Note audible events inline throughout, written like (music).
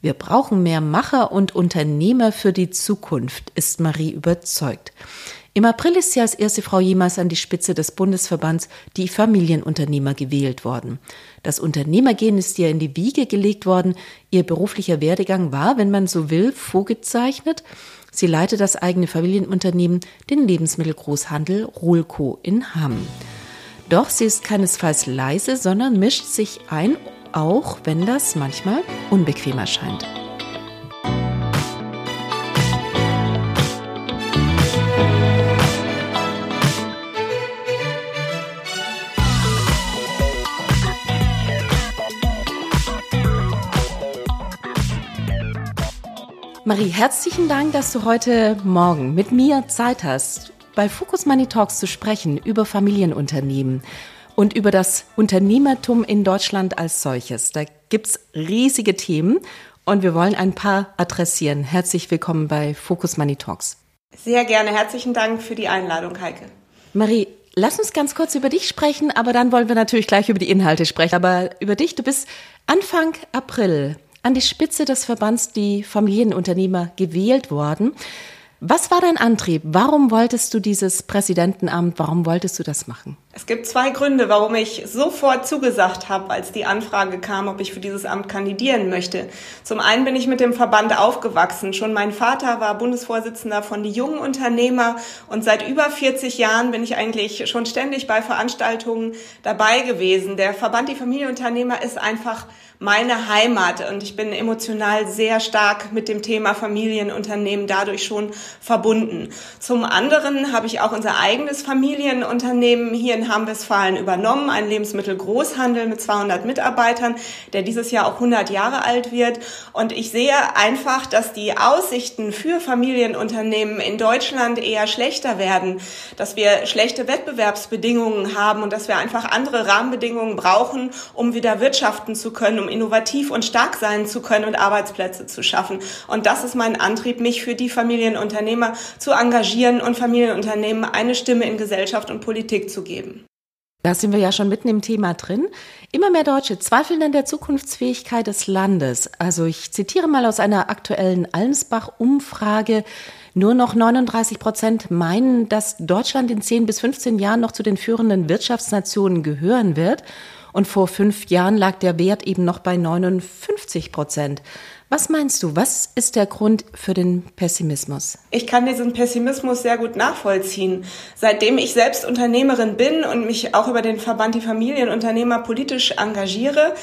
Wir brauchen mehr Macher und Unternehmer für die Zukunft, ist Marie überzeugt. Im April ist sie als erste Frau jemals an die Spitze des Bundesverbands die Familienunternehmer gewählt worden. Das Unternehmergehen ist ihr in die Wiege gelegt worden. Ihr beruflicher Werdegang war, wenn man so will, vorgezeichnet. Sie leitet das eigene Familienunternehmen, den Lebensmittelgroßhandel Rohlco in Hamm. Doch sie ist keinesfalls leise, sondern mischt sich ein auch wenn das manchmal unbequem erscheint. Marie, herzlichen Dank, dass du heute Morgen mit mir Zeit hast, bei Focus Money Talks zu sprechen über Familienunternehmen und über das Unternehmertum in Deutschland als solches. Da gibt's riesige Themen und wir wollen ein paar adressieren. Herzlich willkommen bei Focus Money Talks. Sehr gerne. Herzlichen Dank für die Einladung, Heike. Marie, lass uns ganz kurz über dich sprechen, aber dann wollen wir natürlich gleich über die Inhalte sprechen. Aber über dich, du bist Anfang April an die Spitze des Verbands die Familienunternehmer gewählt worden. Was war dein Antrieb? Warum wolltest du dieses Präsidentenamt? Warum wolltest du das machen? Es gibt zwei Gründe, warum ich sofort zugesagt habe, als die Anfrage kam, ob ich für dieses Amt kandidieren möchte. Zum einen bin ich mit dem Verband aufgewachsen. Schon mein Vater war Bundesvorsitzender von die jungen Unternehmer und seit über 40 Jahren bin ich eigentlich schon ständig bei Veranstaltungen dabei gewesen. Der Verband die Familienunternehmer ist einfach meine Heimat und ich bin emotional sehr stark mit dem Thema Familienunternehmen dadurch schon verbunden. Zum anderen habe ich auch unser eigenes Familienunternehmen hier in Hamm-Westfalen übernommen, ein Lebensmittelgroßhandel mit 200 Mitarbeitern, der dieses Jahr auch 100 Jahre alt wird. Und ich sehe einfach, dass die Aussichten für Familienunternehmen in Deutschland eher schlechter werden, dass wir schlechte Wettbewerbsbedingungen haben und dass wir einfach andere Rahmenbedingungen brauchen, um wieder wirtschaften zu können, innovativ und stark sein zu können und Arbeitsplätze zu schaffen. Und das ist mein Antrieb, mich für die Familienunternehmer zu engagieren und Familienunternehmen eine Stimme in Gesellschaft und Politik zu geben. Da sind wir ja schon mitten im Thema drin. Immer mehr Deutsche zweifeln an der Zukunftsfähigkeit des Landes. Also ich zitiere mal aus einer aktuellen Allensbach-Umfrage. Nur noch 39 Prozent meinen, dass Deutschland in 10 bis 15 Jahren noch zu den führenden Wirtschaftsnationen gehören wird. Und vor fünf Jahren lag der Wert eben noch bei 59 Prozent. Was meinst du, was ist der Grund für den Pessimismus? Ich kann diesen Pessimismus sehr gut nachvollziehen. Seitdem ich selbst Unternehmerin bin und mich auch über den Verband die Familienunternehmer politisch engagiere,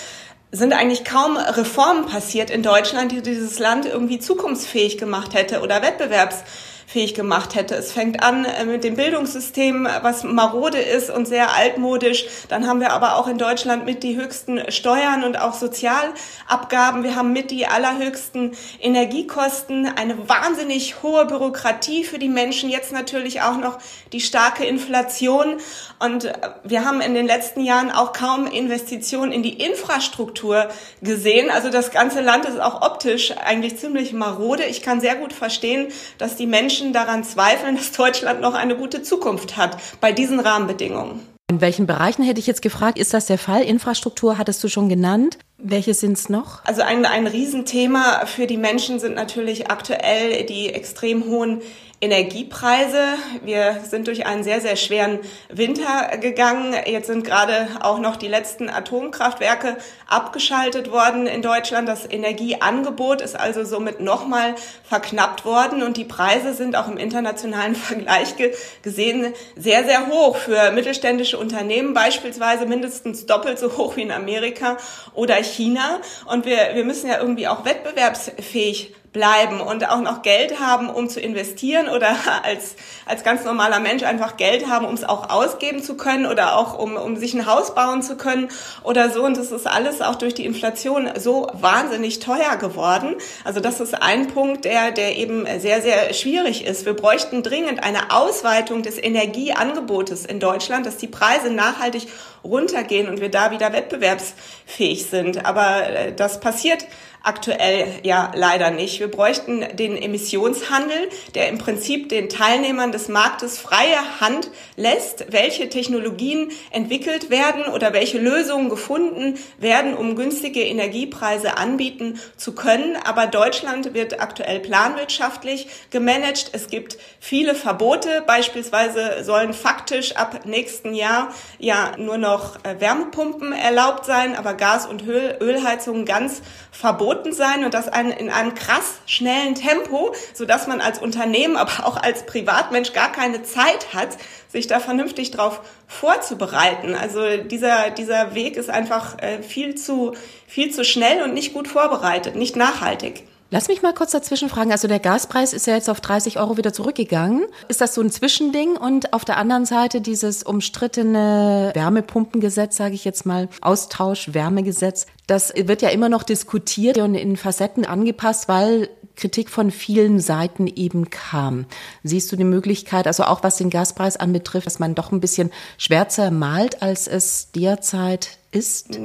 sind eigentlich kaum Reformen passiert in Deutschland, die dieses Land irgendwie zukunftsfähig gemacht hätte oder wettbewerbs fähig gemacht hätte. Es fängt an äh, mit dem Bildungssystem, was marode ist und sehr altmodisch. Dann haben wir aber auch in Deutschland mit die höchsten Steuern und auch Sozialabgaben. Wir haben mit die allerhöchsten Energiekosten, eine wahnsinnig hohe Bürokratie für die Menschen. Jetzt natürlich auch noch die starke Inflation. Und äh, wir haben in den letzten Jahren auch kaum Investitionen in die Infrastruktur gesehen. Also das ganze Land ist auch optisch eigentlich ziemlich marode. Ich kann sehr gut verstehen, dass die Menschen Menschen daran zweifeln, dass Deutschland noch eine gute Zukunft hat bei diesen Rahmenbedingungen. In welchen Bereichen hätte ich jetzt gefragt, ist das der Fall? Infrastruktur hattest du schon genannt. Welche sind es noch? Also ein, ein Riesenthema für die Menschen sind natürlich aktuell die extrem hohen Energiepreise. Wir sind durch einen sehr, sehr schweren Winter gegangen. Jetzt sind gerade auch noch die letzten Atomkraftwerke abgeschaltet worden in Deutschland. Das Energieangebot ist also somit nochmal verknappt worden und die Preise sind auch im internationalen (laughs) Vergleich gesehen sehr, sehr hoch für mittelständische Unternehmen, beispielsweise mindestens doppelt so hoch wie in Amerika oder China. Und wir, wir müssen ja irgendwie auch wettbewerbsfähig bleiben und auch noch Geld haben, um zu investieren oder (laughs) als, als ganz normaler Mensch einfach Geld haben, um es auch ausgeben zu können oder auch um, um sich ein Haus bauen zu können oder so. Und das ist alles auch durch die Inflation so wahnsinnig teuer geworden. Also das ist ein Punkt, der, der eben sehr, sehr schwierig ist. Wir bräuchten dringend eine Ausweitung des Energieangebotes in Deutschland, dass die Preise nachhaltig runtergehen und wir da wieder wettbewerbsfähig sind. Aber äh, das passiert aktuell ja leider nicht. Wir bräuchten den Emissionshandel, der im Prinzip den Teilnehmern des Marktes freie Hand lässt, welche Technologien entwickelt werden oder welche Lösungen gefunden werden, um günstige Energiepreise anbieten zu können. Aber Deutschland wird aktuell planwirtschaftlich gemanagt. Es gibt viele Verbote. Beispielsweise sollen faktisch ab nächsten Jahr ja nur noch äh, Wärmepumpen erlaubt sein, aber Gas- und Ölheizungen ganz verboten verboten sein und das in einem krass schnellen Tempo, so dass man als Unternehmen, aber auch als Privatmensch gar keine Zeit hat, sich da vernünftig drauf vorzubereiten. Also dieser, dieser Weg ist einfach äh, viel zu, viel zu schnell und nicht gut vorbereitet, nicht nachhaltig. Lass mich mal kurz dazwischen fragen. Also der Gaspreis ist ja jetzt auf 30 Euro wieder zurückgegangen. Ist das so ein Zwischending? Und auf der anderen Seite dieses umstrittene Wärmepumpengesetz, sage ich jetzt mal, Austausch-Wärmegesetz, das wird ja immer noch diskutiert und in Facetten angepasst, weil Kritik von vielen Seiten eben kam. Siehst du die Möglichkeit, also auch was den Gaspreis anbetrifft, dass man doch ein bisschen schwärzer malt, als es derzeit ist?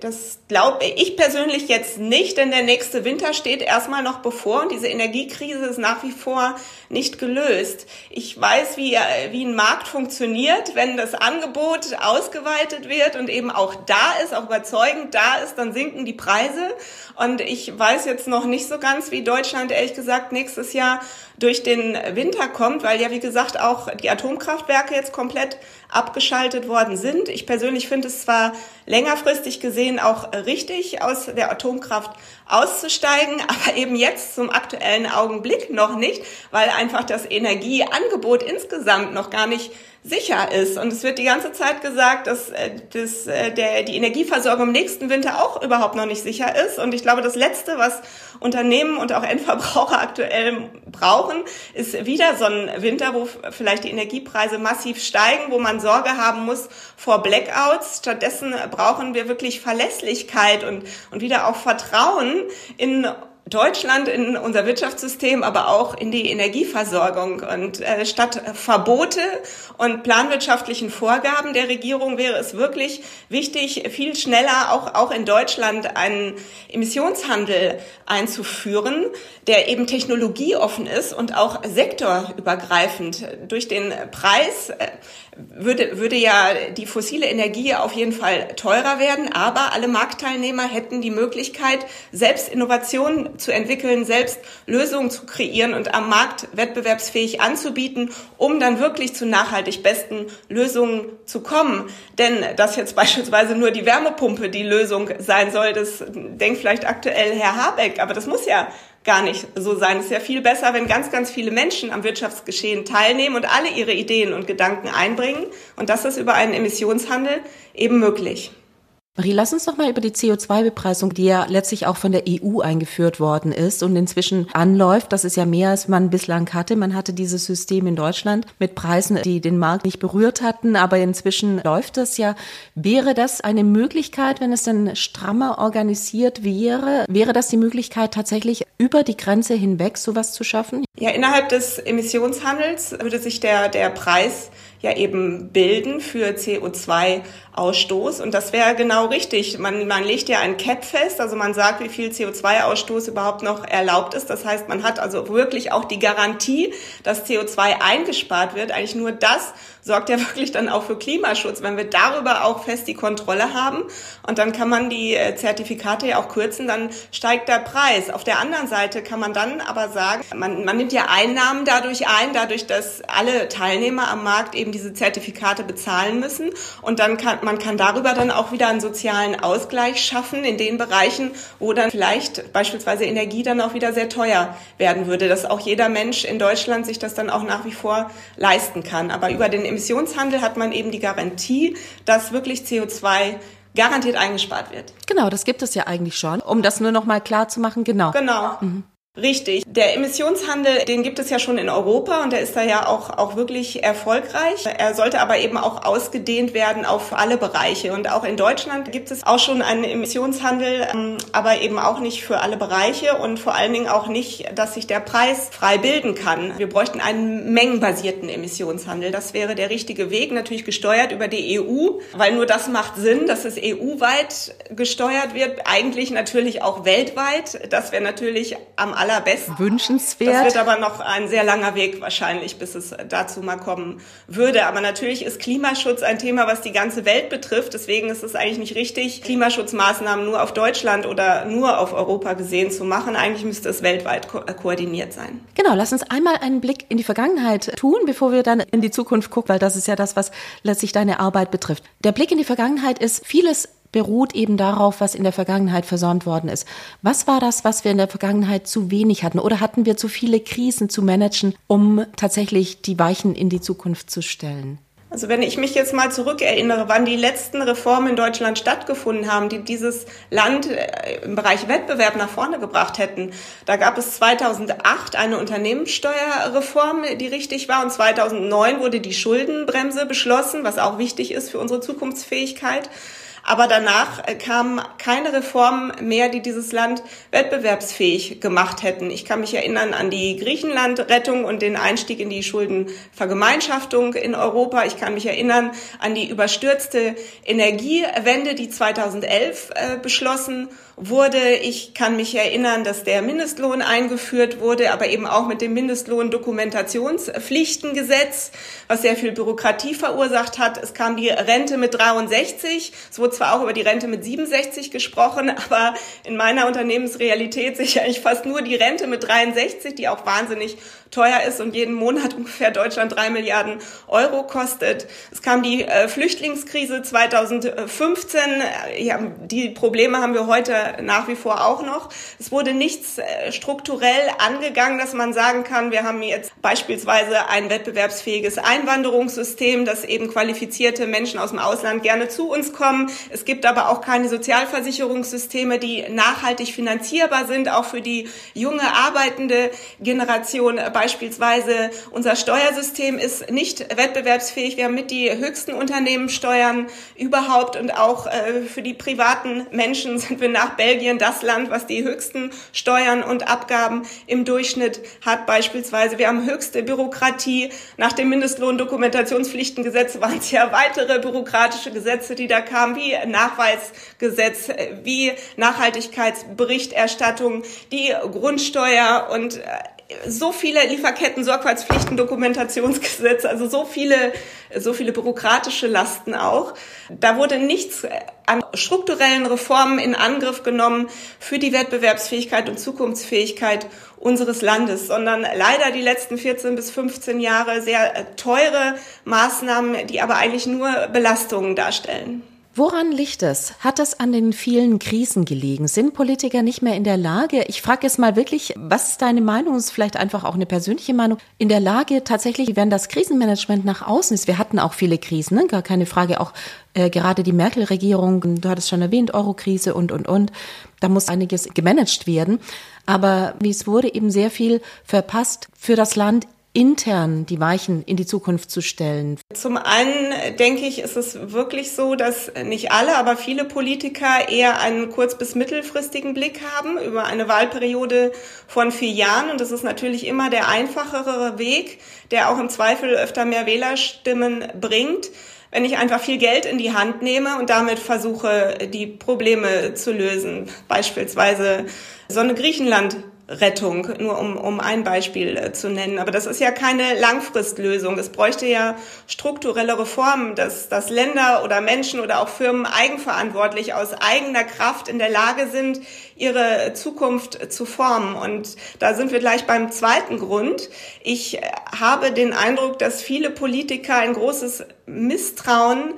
Das glaube ich persönlich jetzt nicht, denn der nächste Winter steht erstmal noch bevor und diese Energiekrise ist nach wie vor nicht gelöst. Ich weiß, wie, wie ein Markt funktioniert. Wenn das Angebot ausgeweitet wird und eben auch da ist, auch überzeugend da ist, dann sinken die Preise. Und ich weiß jetzt noch nicht so ganz, wie Deutschland ehrlich gesagt nächstes Jahr durch den Winter kommt, weil ja, wie gesagt, auch die Atomkraftwerke jetzt komplett abgeschaltet worden sind. Ich persönlich finde es zwar längerfristig gesehen auch richtig, aus der Atomkraft auszusteigen, (laughs) aber eben jetzt zum aktuellen Augenblick noch nicht, weil einfach das Energieangebot insgesamt noch gar nicht sicher ist. Und es wird die ganze Zeit gesagt, dass, äh, dass äh, der, die Energieversorgung im nächsten Winter auch überhaupt noch nicht sicher ist. Und ich glaube, das Letzte, was Unternehmen und auch (laughs) Endverbraucher aktuell brauchen, ist wieder so ein Winter, wo vielleicht die Energiepreise massiv steigen, wo man Sorge haben muss vor Blackouts. Stattdessen brauchen wir wirklich Verlässlichkeit und, und wieder auch Vertrauen in Deutschland in unser Wirtschaftssystem, aber auch in die Energieversorgung. Und äh, statt Verbote und planwirtschaftlichen Vorgaben der Regierung wäre es wirklich wichtig, viel schneller auch, auch in Deutschland einen Emissionshandel einzuführen, der eben technologieoffen ist und auch sektorübergreifend. Durch den Preis äh, würde, würde ja die fossile Energie auf jeden Fall teurer werden, aber alle Marktteilnehmer hätten die Möglichkeit, selbst Innovationen zu entwickeln, selbst Lösungen zu kreieren und am Markt wettbewerbsfähig anzubieten, um dann wirklich zu nachhaltig besten Lösungen zu kommen. Denn dass jetzt beispielsweise nur die Wärmepumpe die Lösung sein soll, das denkt vielleicht aktuell Herr Habeck, aber das muss ja gar nicht so sein. Es ist ja viel besser, wenn ganz, ganz viele Menschen am Wirtschaftsgeschehen teilnehmen und alle ihre Ideen und Gedanken einbringen. Und das ist über einen Emissionshandel eben möglich. Marie, lass uns doch mal über die CO2-Bepreisung, die ja letztlich auch von der EU eingeführt worden ist und inzwischen anläuft. Das ist ja mehr, als man bislang hatte. Man hatte dieses System in Deutschland mit Preisen, die den Markt nicht berührt hatten, aber inzwischen läuft das ja. Wäre das eine Möglichkeit, wenn es dann strammer organisiert wäre? Wäre das die Möglichkeit, tatsächlich über die Grenze hinweg sowas zu schaffen? Ja, innerhalb des Emissionshandels würde sich der, der Preis ja eben bilden für CO2-Ausstoß. Und das wäre genau richtig. Man, man legt ja ein Cap fest, also man sagt, wie viel CO2-Ausstoß überhaupt noch erlaubt ist. Das heißt, man hat also wirklich auch die Garantie, dass CO2 eingespart wird. Eigentlich nur das sorgt ja (laughs) wirklich dann auch für Klimaschutz, wenn wir darüber auch fest die Kontrolle haben. Und dann kann man die äh, Zertifikate ja auch kürzen, dann steigt der Preis. Auf der anderen Seite kann man dann aber sagen, man, man nimmt ja Einnahmen dadurch ein, dadurch, dass alle Teilnehmer am Markt eben diese Zertifikate bezahlen müssen. Und dann kann man kann darüber dann auch wieder einen sozialen Ausgleich schaffen in den Bereichen, wo dann vielleicht beispielsweise Energie dann auch wieder sehr teuer werden würde, dass auch jeder Mensch in Deutschland sich das dann auch nach wie vor leisten kann. Aber über den Emissionshandel hat man eben die Garantie, dass wirklich CO2 garantiert eingespart wird. Genau, das gibt es ja eigentlich schon. Um das nur noch mal klar zu machen, genau. Genau. Mhm. Richtig. Der Emissionshandel, den gibt es ja schon in Europa und der ist da ja auch, auch wirklich erfolgreich. Er sollte aber eben auch ausgedehnt werden auf alle Bereiche. Und auch in Deutschland gibt es auch schon einen Emissionshandel, ähm, aber eben auch nicht für alle Bereiche und vor allen Dingen auch nicht, dass sich der Preis frei bilden kann. Wir bräuchten einen mengenbasierten Emissionshandel. Das wäre der richtige Weg, natürlich gesteuert über die EU, weil nur das macht Sinn, dass es EU-weit gesteuert wird, eigentlich natürlich auch weltweit. Das wäre natürlich am allerbesten. Wünschenswert. Das wird aber noch ein sehr langer Weg wahrscheinlich, bis es dazu mal kommen würde. Aber natürlich ist Klimaschutz ein Thema, was die ganze Welt betrifft. Deswegen ist es eigentlich nicht richtig, Klimaschutzmaßnahmen nur auf Deutschland oder nur auf Europa gesehen zu machen. Eigentlich müsste es weltweit ko äh, koordiniert sein. Genau, lass uns einmal einen Blick in die Vergangenheit tun, bevor wir dann in die Zukunft gucken, weil das ist ja das, was letztlich deine Arbeit betrifft. Der Blick in die Vergangenheit ist vieles beruht eben darauf, was in der Vergangenheit versäumt worden ist. Was war das, was wir in der Vergangenheit zu wenig hatten? Oder hatten wir zu viele Krisen zu managen, um tatsächlich die Weichen in die Zukunft zu stellen? Also wenn ich mich jetzt mal zurückerinnere, wann die letzten Reformen in Deutschland stattgefunden haben, die dieses Land äh, im Bereich Wettbewerb nach vorne gebracht hätten, da gab es 2008 eine Unternehmenssteuerreform, die richtig war, und 2009 wurde die Schuldenbremse beschlossen, was auch wichtig ist für unsere Zukunftsfähigkeit. Aber danach äh, kamen keine Reformen mehr, die dieses Land wettbewerbsfähig gemacht hätten. Ich kann mich erinnern an die Griechenland-Rettung und den Einstieg in die Schuldenvergemeinschaftung in Europa. Ich kann mich erinnern an die überstürzte Energiewende, die 2011 äh, beschlossen wurde. Ich kann mich erinnern, dass der Mindestlohn eingeführt wurde, aber eben auch mit dem Mindestlohn-Dokumentationspflichtengesetz, was sehr viel Bürokratie verursacht hat. Es kam die Rente mit 63. Es wurde zwar auch über die Rente mit 67 gesprochen, (laughs) aber in meiner Unternehmensrealität sehe ich eigentlich fast nur die Rente mit 63, die auch wahnsinnig teuer ist und jeden Monat (laughs) ungefähr Deutschland drei Milliarden Euro kostet. Es kam die äh, Flüchtlingskrise 2015. Ja, die Probleme haben wir heute nach wie vor auch noch. Es wurde nichts äh, strukturell angegangen, dass man sagen kann, wir haben jetzt beispielsweise ein wettbewerbsfähiges Einwanderungssystem, dass eben qualifizierte Menschen aus dem Ausland gerne zu uns kommen. Es gibt aber auch keine Sozialversicherungssysteme, die nachhaltig finanzierbar sind, auch für die junge arbeitende Generation beispielsweise unser Steuersystem ist nicht wettbewerbsfähig. Wir haben mit die höchsten Unternehmenssteuern überhaupt und auch äh, für die privaten Menschen (laughs) sind wir nach Belgien das Land, was die höchsten Steuern und Abgaben im Durchschnitt hat beispielsweise. Wir haben höchste Bürokratie. Nach dem Mindestlohndokumentationspflichtengesetz waren es ja weitere bürokratische Gesetze, die da kamen, wie Nachweisgesetz, wie Nachhaltigkeitsberichterstattung, die Grundsteuer und äh, so viele Lieferketten, Sorgfaltspflichten, Dokumentationsgesetze, also so viele, so viele bürokratische Lasten auch. Da wurde nichts an strukturellen Reformen in Angriff genommen für die Wettbewerbsfähigkeit und Zukunftsfähigkeit unseres Landes, sondern leider die letzten 14 bis 15 Jahre sehr teure Maßnahmen, die aber eigentlich nur Belastungen darstellen. Woran liegt es? Hat das an den vielen Krisen gelegen? Sind Politiker nicht mehr in der Lage, ich frage jetzt mal wirklich, was ist deine Meinung, ist vielleicht einfach auch eine persönliche Meinung, in der Lage tatsächlich, wenn das Krisenmanagement nach außen ist, wir hatten auch viele Krisen, ne? gar keine Frage, auch äh, gerade die Merkel-Regierung, du hattest schon erwähnt, Eurokrise und, und, und, da muss einiges gemanagt werden. Aber wie es wurde, eben sehr viel verpasst für das Land intern die Weichen in die Zukunft zu stellen? Zum einen denke ich, ist es wirklich so, dass nicht alle, aber viele Politiker eher einen kurz- bis mittelfristigen Blick haben über eine Wahlperiode von vier Jahren. Und das ist natürlich immer der einfachere Weg, der auch im Zweifel öfter mehr Wählerstimmen bringt wenn ich einfach viel Geld in die Hand nehme und damit versuche, die Probleme zu lösen. Beispielsweise so eine Griechenland Rettung, nur um, um ein Beispiel äh, zu nennen. Aber das ist ja keine Langfristlösung. Es bräuchte ja strukturelle Reformen, dass, dass Länder oder Menschen oder auch Firmen eigenverantwortlich aus eigener Kraft in der Lage sind, ihre Zukunft zu formen. Und da sind wir gleich beim zweiten Grund. Ich äh, habe den Eindruck, dass viele Politiker ein großes Misstrauen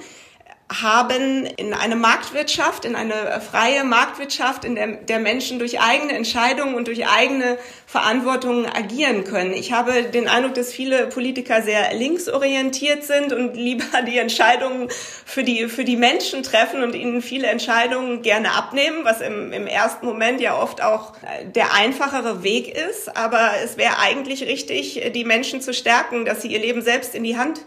haben in eine Marktwirtschaft, in eine freie Marktwirtschaft, in der, der Menschen durch eigene Entscheidungen und durch eigene Verantwortung agieren können. Ich habe den Eindruck, dass viele Politiker sehr linksorientiert sind und (laughs) lieber die Entscheidungen für die, für die Menschen treffen und ihnen viele Entscheidungen gerne abnehmen, was im, im ersten Moment ja oft auch der einfachere Weg ist. Aber es wäre eigentlich richtig, die Menschen zu stärken, dass sie ihr Leben selbst in die Hand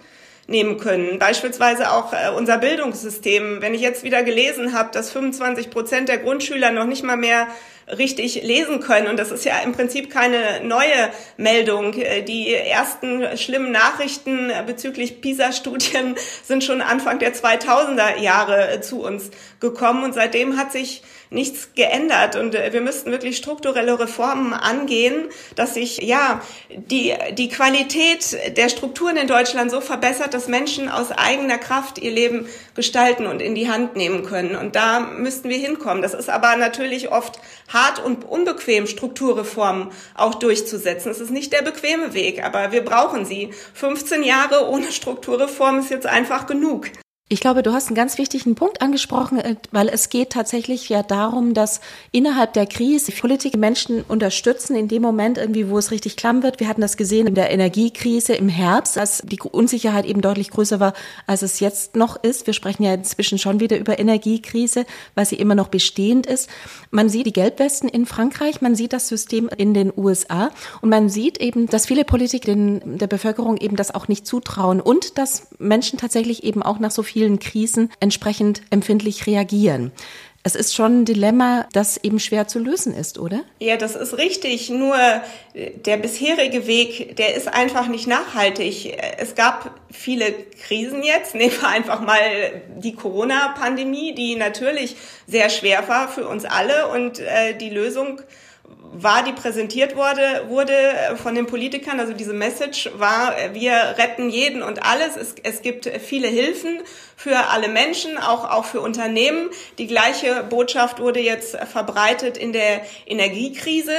nehmen können. Beispielsweise auch äh, unser Bildungssystem. Wenn ich jetzt wieder gelesen habe, dass 25 Prozent der Grundschüler noch nicht mal mehr richtig lesen können. Und das ist ja im Prinzip keine neue Meldung. Äh, die ersten schlimmen Nachrichten bezüglich PISA-Studien (laughs) sind schon Anfang der 2000er Jahre äh, zu uns gekommen. Und seitdem hat sich nichts geändert. Und äh, wir müssten wirklich strukturelle Reformen angehen, dass sich, ja, die, die Qualität der Strukturen in Deutschland so verbessert, dass Menschen aus eigener Kraft ihr Leben gestalten und in die Hand nehmen können. Und da müssten wir hinkommen. Das ist aber natürlich oft hart und unbequem, Strukturreformen auch durchzusetzen. Es ist nicht der bequeme Weg, aber wir brauchen sie. 15 Jahre ohne Strukturreform ist jetzt einfach genug. Ich glaube, du hast einen ganz wichtigen Punkt angesprochen, äh, weil es geht tatsächlich ja darum, dass innerhalb der Krise Politik Menschen unterstützen in dem Moment irgendwie, wo es richtig klamm wird. Wir hatten das gesehen in der Energiekrise im Herbst, als die Unsicherheit eben deutlich größer war, als es jetzt noch ist. Wir sprechen ja inzwischen schon wieder über Energiekrise, weil sie immer noch bestehend ist. Man sieht die Gelbwesten in Frankreich, man sieht das System in den USA und man sieht eben, dass viele Politiker der Bevölkerung eben das auch nicht zutrauen und dass Menschen tatsächlich eben auch nach so viel vielen Krisen entsprechend empfindlich reagieren. Es ist schon ein Dilemma, das eben schwer zu lösen ist, oder? Ja, das ist richtig. Nur der bisherige Weg, der ist einfach nicht nachhaltig. Es gab viele Krisen jetzt. Nehmen wir einfach mal die Corona-Pandemie, die natürlich sehr schwer war für uns alle und äh, die Lösung war, die präsentiert wurde, wurde von den Politikern, also diese Message war, wir retten jeden und alles. Es, es gibt viele Hilfen für alle Menschen, auch, auch für Unternehmen. Die gleiche Botschaft wurde jetzt verbreitet in der Energiekrise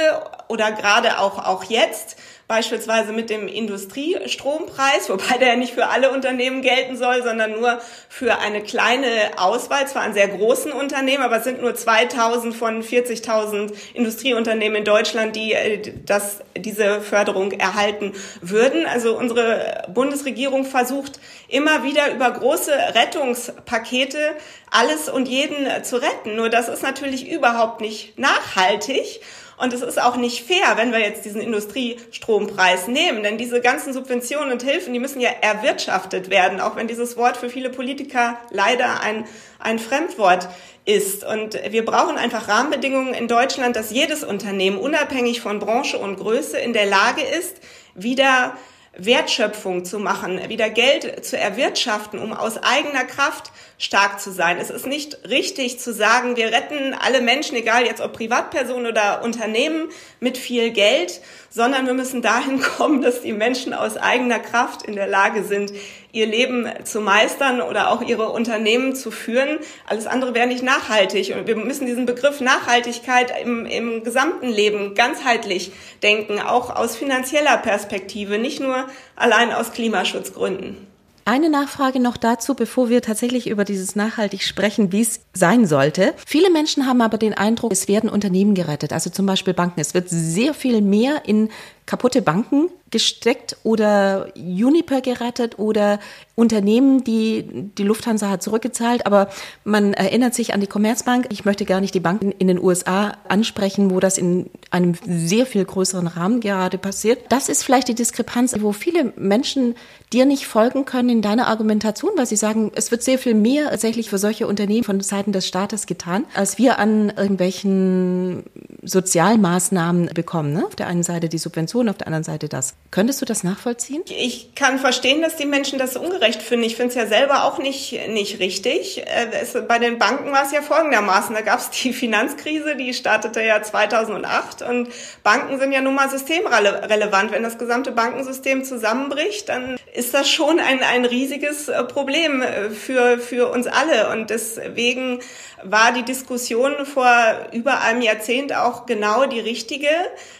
oder gerade auch, auch jetzt beispielsweise mit dem Industriestrompreis, wobei der ja nicht für alle Unternehmen gelten soll, sondern nur für eine kleine Auswahl, zwar an sehr großen Unternehmen, aber es sind nur 2000 von 40.000 Industrieunternehmen in Deutschland, die äh, das, diese Förderung erhalten würden. Also unsere Bundesregierung versucht immer wieder über große Rettungspakete alles und jeden zu retten. Nur das ist natürlich überhaupt nicht nachhaltig. Und es ist auch nicht fair, wenn wir jetzt diesen Industriestrompreis nehmen, denn diese ganzen Subventionen und Hilfen, die müssen ja erwirtschaftet werden, auch wenn dieses Wort für viele Politiker leider ein, ein Fremdwort ist. Und wir brauchen einfach Rahmenbedingungen in Deutschland, dass jedes Unternehmen unabhängig von Branche und Größe in der Lage ist, wieder Wertschöpfung zu machen, wieder Geld zu erwirtschaften, um aus eigener Kraft stark zu sein. Es ist nicht richtig zu sagen, wir retten alle Menschen, egal jetzt ob Privatpersonen oder Unternehmen, mit viel Geld, sondern wir müssen dahin (laughs) kommen, dass die Menschen aus eigener Kraft in der Lage sind, ihr Leben zu meistern oder auch ihre Unternehmen zu führen. Alles andere wäre nicht nachhaltig. Und wir müssen diesen Begriff Nachhaltigkeit im, im gesamten Leben ganzheitlich denken, auch aus finanzieller Perspektive, nicht nur allein aus Klimaschutzgründen. Eine Nachfrage noch dazu, bevor wir tatsächlich über dieses nachhaltig sprechen, wie es sein sollte. Viele Menschen haben aber den Eindruck, es werden Unternehmen gerettet, also zum Beispiel Banken. Es wird sehr viel mehr in kaputte Banken gesteckt oder Uniper gerettet oder Unternehmen, die die Lufthansa hat zurückgezahlt. Aber man erinnert sich an die Commerzbank. Ich möchte gar nicht die Banken in den USA ansprechen, wo das in einem sehr viel größeren Rahmen gerade passiert. Das ist vielleicht die Diskrepanz, wo viele Menschen dir nicht folgen können in deiner Argumentation, weil sie sagen, es wird sehr viel mehr tatsächlich für solche Unternehmen von Seiten des Staates getan, als wir an irgendwelchen Sozialmaßnahmen bekommen. Ne? Auf der einen Seite die Subvention, auf der anderen Seite das. Könntest du das nachvollziehen? Ich kann verstehen, dass die Menschen das ungerecht finden. Ich finde es ja selber auch nicht, nicht richtig. Äh, es, bei den Banken war es ja folgendermaßen. Da gab es die Finanzkrise, die startete ja 2008 und Banken sind ja nun mal systemrelevant. Wenn das gesamte Bankensystem zusammenbricht, dann ist das schon ein, ein riesiges äh, Problem äh, für, für uns alle. Und deswegen war die Diskussion vor über einem Jahrzehnt auch genau die richtige,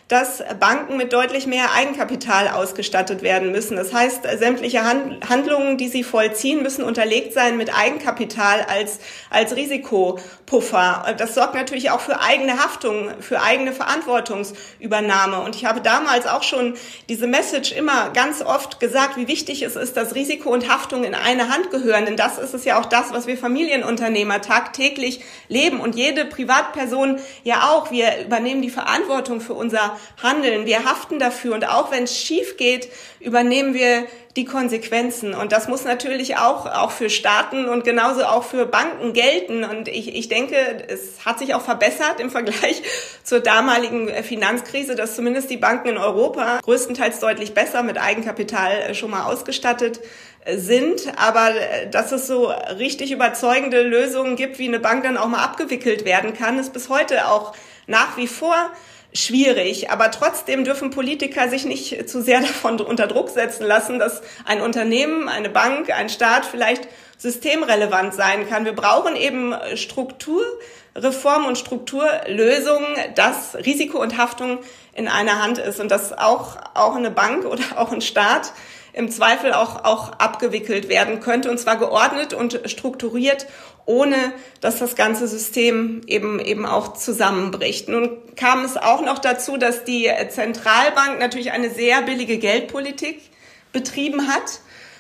dass Banken mit deutlich mehr Eigenkapital ausgestattet werden müssen. Das heißt, sämtliche Handlungen, die sie vollziehen, müssen unterlegt sein mit Eigenkapital als, als Risikopuffer. Das sorgt natürlich auch für eigene Haftung, für eigene Verantwortungsübernahme. Und ich habe damals auch schon diese Message immer ganz oft gesagt, wie wichtig es ist, dass Risiko und Haftung in eine Hand gehören. Denn das ist es ja auch das, was wir Familienunternehmer tagtäglich leben und jede Privatperson ja auch. Wir übernehmen die Verantwortung für unser handeln. Wir haften dafür und auch wenn es schief geht, übernehmen wir die Konsequenzen. Und das muss natürlich auch, auch für Staaten und genauso auch für Banken gelten. Und ich, ich denke, es hat sich auch verbessert im Vergleich (laughs) zur damaligen Finanzkrise, dass zumindest die Banken in Europa größtenteils deutlich besser mit Eigenkapital äh, schon mal ausgestattet äh, sind, aber äh, dass es so richtig überzeugende Lösungen gibt, wie eine Bank dann auch mal abgewickelt werden kann, ist bis heute auch nach wie vor schwierig. Aber trotzdem dürfen Politiker sich nicht zu sehr (laughs) davon unter Druck setzen lassen, dass ein Unternehmen, eine Bank, ein Staat vielleicht systemrelevant sein kann. Wir brauchen eben Strukturreform und Strukturlösungen, dass Risiko und Haftung in einer Hand ist und dass auch, auch eine Bank oder (laughs) auch ein Staat im Zweifel auch, auch abgewickelt werden könnte und zwar geordnet und strukturiert ohne dass das ganze System eben eben auch zusammenbricht. Nun kam es auch noch dazu, dass die Zentralbank natürlich eine sehr billige Geldpolitik betrieben hat,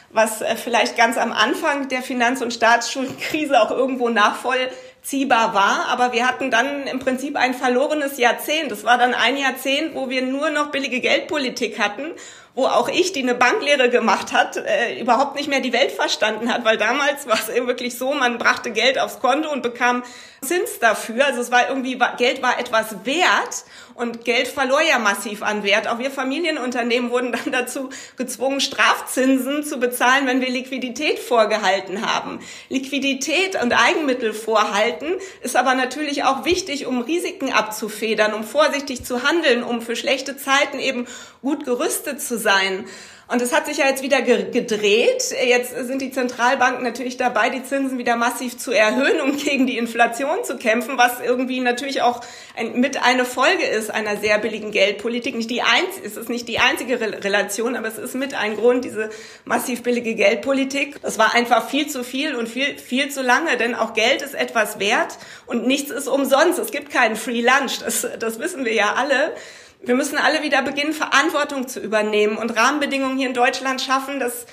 was äh, vielleicht ganz am Anfang der Finanz- und Staatsschuldenkrise auch irgendwo nachvollziehbar war. Aber wir hatten dann im Prinzip ein verlorenes Jahrzehnt. Das war dann ein Jahrzehnt, wo wir nur noch billige Geldpolitik hatten wo auch ich, die eine Banklehre gemacht hat, äh, überhaupt nicht mehr die Welt verstanden hat, weil damals war es eben (laughs) wirklich so, man brachte Geld aufs Konto und bekam Zins dafür. Also es war irgendwie, Geld war etwas wert und Geld verlor ja massiv an Wert. Auch wir Familienunternehmen wurden dann dazu gezwungen, Strafzinsen zu bezahlen, wenn wir Liquidität vorgehalten haben. Liquidität und Eigenmittel vorhalten ist aber natürlich auch wichtig, um Risiken abzufedern, um vorsichtig zu handeln, um für schlechte Zeiten eben gut gerüstet zu sein. Und es hat sich ja jetzt wieder gedreht. Jetzt sind die Zentralbanken natürlich dabei, die Zinsen wieder massiv zu erhöhen, um gegen die Inflation zu kämpfen, was irgendwie natürlich auch ein, mit eine Folge ist einer sehr billigen Geldpolitik. Nicht die einz, es ist nicht die einzige Relation, aber es ist mit ein Grund, diese massiv billige Geldpolitik. Das war einfach viel zu viel und viel, viel zu lange, denn auch Geld ist etwas wert und nichts ist umsonst. Es gibt keinen Free Lunch. Das, das wissen wir ja alle. Wir müssen alle wieder beginnen, Verantwortung zu übernehmen und Rahmenbedingungen hier in Deutschland schaffen, dass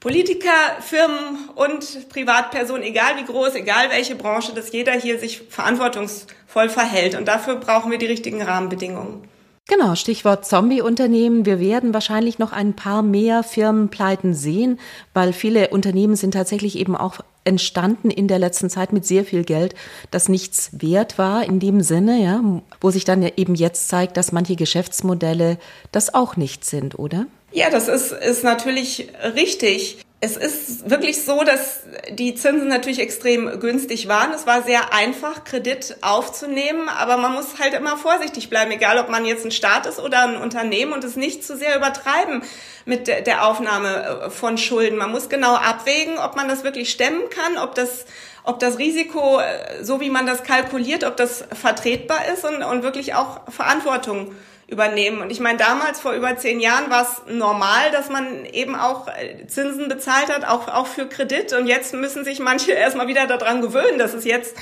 Politiker, Firmen und Privatpersonen, egal wie groß, egal welche Branche, dass jeder hier sich verantwortungsvoll verhält. Und dafür brauchen wir die richtigen Rahmenbedingungen. Genau, Stichwort Zombie-Unternehmen. Wir werden wahrscheinlich noch ein paar mehr Firmenpleiten sehen, weil viele Unternehmen sind tatsächlich eben auch entstanden in der letzten Zeit mit sehr viel Geld, das nichts wert war in dem Sinne, ja, wo sich dann eben jetzt zeigt, dass manche Geschäftsmodelle das auch nicht sind, oder? Ja, das ist, ist natürlich richtig. Es ist wirklich so, dass die Zinsen natürlich extrem günstig waren. Es war sehr einfach, Kredit aufzunehmen, aber man muss halt immer vorsichtig bleiben, egal ob man jetzt ein Staat ist oder ein Unternehmen und es nicht zu sehr übertreiben mit der Aufnahme äh, von Schulden. Man muss genau abwägen, ob man das wirklich stemmen kann, ob das ob das Risiko, äh, so wie man das kalkuliert, ob das vertretbar ist und, und wirklich auch Verantwortung übernehmen. Und ich meine, damals, vor über zehn Jahren, war es normal, dass man eben auch äh, Zinsen bezahlt hat, auch, auch für Kredit. Und jetzt müssen sich manche (laughs) erstmal wieder daran gewöhnen, dass es jetzt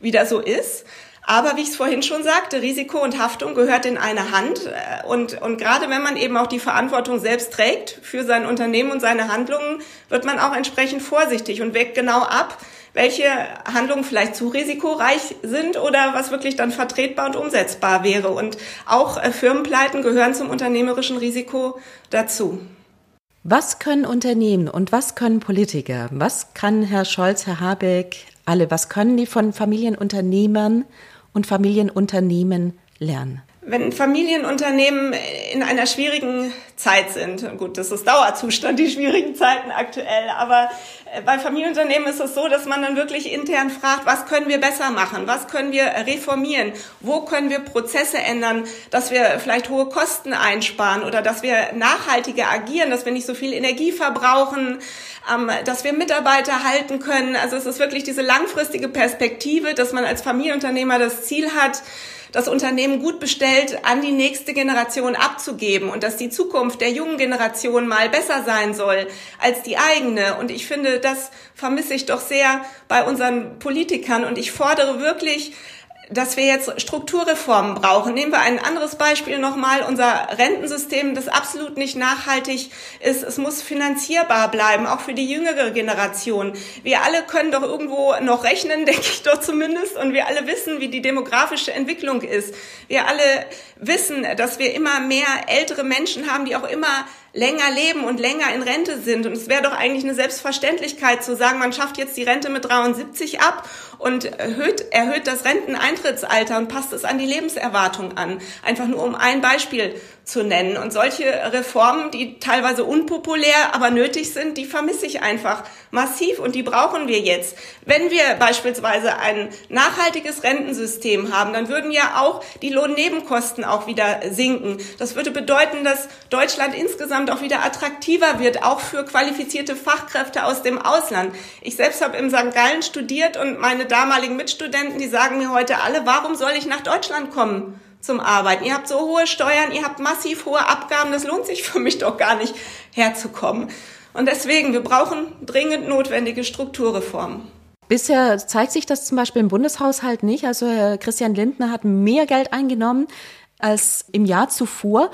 wieder so ist. Aber wie ich es vorhin schon sagte, Risiko und Haftung gehört in eine Hand. Äh, und, und gerade wenn man eben auch die Verantwortung selbst trägt für sein Unternehmen und seine Handlungen, wird man auch entsprechend vorsichtig und wägt genau ab, welche Handlungen vielleicht zu risikoreich sind oder was wirklich dann vertretbar und umsetzbar wäre. Und auch äh, Firmenpleiten gehören zum unternehmerischen Risiko dazu. Was können Unternehmen und was können Politiker? Was kann Herr Scholz, Herr Habeck, alle, was können die von Familienunternehmern und Familienunternehmen lernen? Wenn Familienunternehmen in einer schwierigen Zeit sind. Gut, das ist Dauerzustand, die schwierigen Zeiten aktuell. Aber äh, bei Familienunternehmen ist es so, dass man dann wirklich intern fragt, was können wir besser machen? Was können wir reformieren? Wo können wir Prozesse ändern, dass wir vielleicht hohe Kosten einsparen oder dass wir nachhaltiger agieren, dass wir nicht so viel Energie verbrauchen, ähm, dass wir Mitarbeiter halten können. Also es ist wirklich diese langfristige Perspektive, dass man als Familienunternehmer das Ziel hat, das Unternehmen gut bestellt an die nächste Generation abzugeben und dass die Zukunft der jungen Generation mal besser sein soll als die eigene. Und ich finde, das vermisse ich doch sehr bei unseren Politikern und ich fordere wirklich, dass wir jetzt Strukturreformen brauchen. Nehmen wir ein anderes Beispiel nochmal. Unser Rentensystem, das absolut nicht nachhaltig ist. Es muss finanzierbar bleiben, auch für die jüngere Generation. Wir alle können doch irgendwo noch rechnen, (laughs) denke ich doch zumindest. Und wir alle wissen, wie die demografische Entwicklung ist. Wir alle wissen, dass wir immer mehr ältere Menschen haben, die auch immer länger leben und länger in Rente sind. Und es wäre doch eigentlich eine Selbstverständlichkeit zu sagen, man schafft jetzt die Rente mit 73 ab und erhöht, erhöht das Renteneintrittsalter und passt es an die Lebenserwartung an. Einfach nur um ein Beispiel zu nennen. Und solche Reformen, die teilweise unpopulär, aber nötig sind, die vermisse ich einfach massiv und die brauchen wir jetzt. Wenn wir beispielsweise ein nachhaltiges Rentensystem haben, dann würden ja auch die Lohnnebenkosten auch wieder sinken. Das würde bedeuten, dass Deutschland insgesamt auch wieder attraktiver wird, auch für qualifizierte Fachkräfte aus dem Ausland. Ich selbst habe im St. Gallen studiert und meine damaligen Mitstudenten, die sagen mir heute alle, warum soll ich nach Deutschland kommen? zum Arbeiten. Ihr habt so hohe Steuern, ihr habt massiv hohe Abgaben, das lohnt sich für mich doch gar nicht herzukommen. Und deswegen, wir brauchen dringend notwendige Strukturreformen. Bisher zeigt sich das zum Beispiel im Bundeshaushalt nicht. Also Herr Christian Lindner hat mehr Geld eingenommen als im Jahr zuvor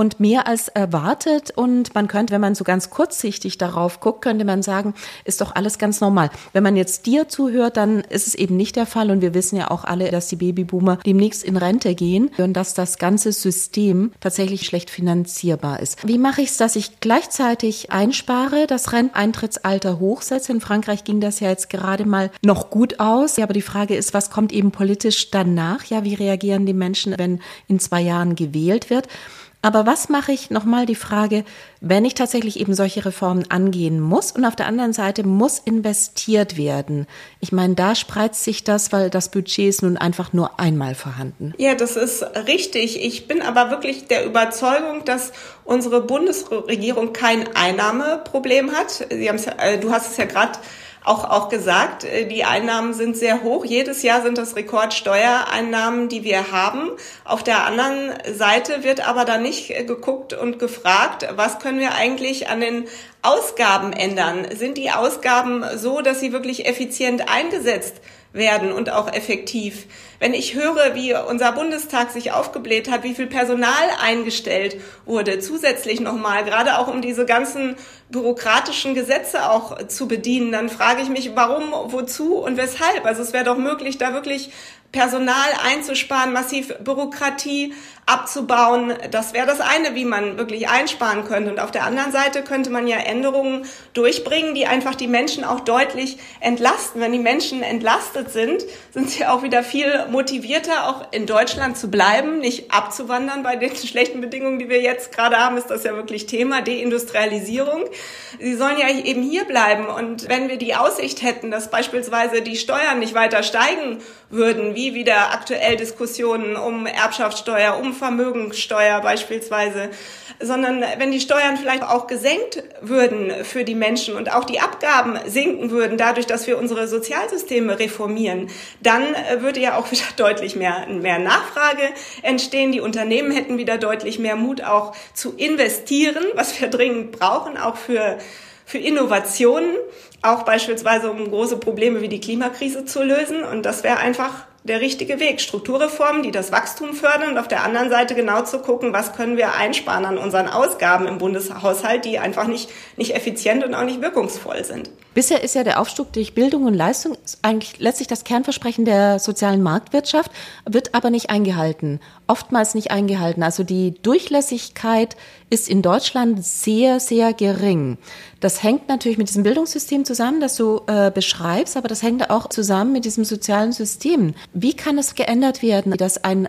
und mehr als erwartet. Und man könnte, wenn man so ganz kurzsichtig darauf guckt, könnte man sagen, ist doch alles ganz normal. Wenn man jetzt dir zuhört, dann ist es eben nicht der Fall. Und wir wissen ja auch alle, dass die Babyboomer demnächst in Rente gehen und dass das ganze System tatsächlich schlecht finanzierbar ist. Wie mache ich es, dass ich gleichzeitig einspare, das Renteintrittsalter hochsetze? In Frankreich ging das ja jetzt gerade mal noch gut aus. Ja, aber die Frage ist, was kommt eben politisch danach? Ja, wie reagieren die Menschen, wenn in zwei Jahren gewählt wird? Aber was mache ich, nochmal die Frage, wenn ich tatsächlich eben solche Reformen angehen muss und auf der anderen Seite muss investiert werden? Ich meine, da spreizt sich das, weil das Budget ist nun einfach nur einmal vorhanden. Ja, das ist richtig. Ich bin aber wirklich der Überzeugung, dass unsere Bundesregierung kein Einnahmeproblem hat. Sie äh, du hast es ja gerade auch, auch gesagt, äh, die Einnahmen sind sehr hoch. Jedes Jahr sind das Rekordsteuereinnahmen, die wir haben. Auf der anderen Seite wird aber da nicht geguckt und gefragt, was können wir eigentlich an den Ausgaben ändern? Sind die Ausgaben so, dass sie wirklich effizient eingesetzt werden und auch effektiv. Wenn ich höre, wie unser Bundestag sich aufgebläht hat, wie viel Personal eingestellt wurde, zusätzlich nochmal, gerade auch um diese ganzen bürokratischen Gesetze auch zu bedienen, dann frage ich mich, warum, wozu und weshalb. Also es wäre doch möglich, da wirklich Personal einzusparen, massiv Bürokratie abzubauen. Das wäre das eine, wie man wirklich einsparen könnte. Und auf der anderen Seite könnte man ja Änderungen durchbringen, die einfach die Menschen auch deutlich entlasten. Wenn die Menschen entlastet sind, sind sie auch wieder viel motivierter, auch in Deutschland zu bleiben, nicht abzuwandern. Bei den (laughs) schlechten Bedingungen, die wir jetzt gerade haben, ist das ja wirklich Thema, Deindustrialisierung. Sie sollen ja eben hier bleiben. Und wenn wir die Aussicht hätten, dass beispielsweise die Steuern nicht weiter steigen würden, wie wieder aktuell Diskussionen um Erbschaftssteuer, um Vermögenssteuer beispielsweise, sondern wenn die Steuern vielleicht auch gesenkt würden für die Menschen und auch die Abgaben sinken würden, dadurch, dass wir unsere Sozialsysteme reformieren, dann äh, würde ja auch wieder (laughs) deutlich mehr, mehr Nachfrage entstehen. Die Unternehmen hätten wieder deutlich mehr Mut auch zu investieren, was wir dringend brauchen, auch für für Innovationen, auch beispielsweise um große Probleme wie die Klimakrise zu lösen. Und das wäre einfach der richtige Weg. Strukturreformen, die das Wachstum fördern und auf der anderen Seite genau zu gucken, was können wir einsparen an unseren Ausgaben im Bundeshaushalt, die einfach nicht, nicht effizient und auch nicht wirkungsvoll sind. Bisher ist ja der Aufstieg durch Bildung und Leistung eigentlich letztlich das Kernversprechen der sozialen Marktwirtschaft, wird aber nicht eingehalten, oftmals nicht eingehalten. Also die Durchlässigkeit ist in Deutschland sehr, sehr gering. Das hängt natürlich mit diesem Bildungssystem zusammen, das du äh, beschreibst, aber das hängt auch zusammen mit diesem sozialen System. Wie kann es geändert werden, dass ein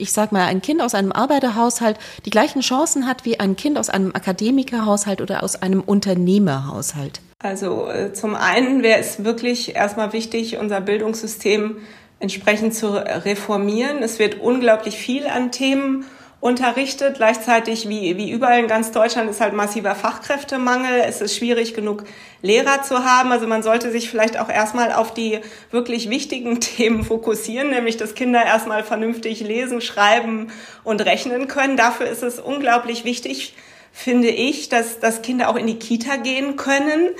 ich sag mal, ein Kind aus einem Arbeiterhaushalt die gleichen Chancen hat wie ein Kind aus einem Akademikerhaushalt oder aus einem Unternehmerhaushalt? Also äh, zum einen wäre es wirklich erstmal wichtig, unser Bildungssystem entsprechend zu reformieren. Es wird unglaublich viel an Themen unterrichtet. Gleichzeitig, wie, wie überall in ganz Deutschland, ist halt massiver Fachkräftemangel. Es ist schwierig genug, Lehrer zu haben. Also man sollte sich vielleicht auch erstmal auf die wirklich wichtigen (laughs) Themen fokussieren, nämlich dass Kinder erstmal vernünftig lesen, schreiben und rechnen können. Dafür ist es unglaublich wichtig, finde ich, dass, dass Kinder auch in die Kita gehen können.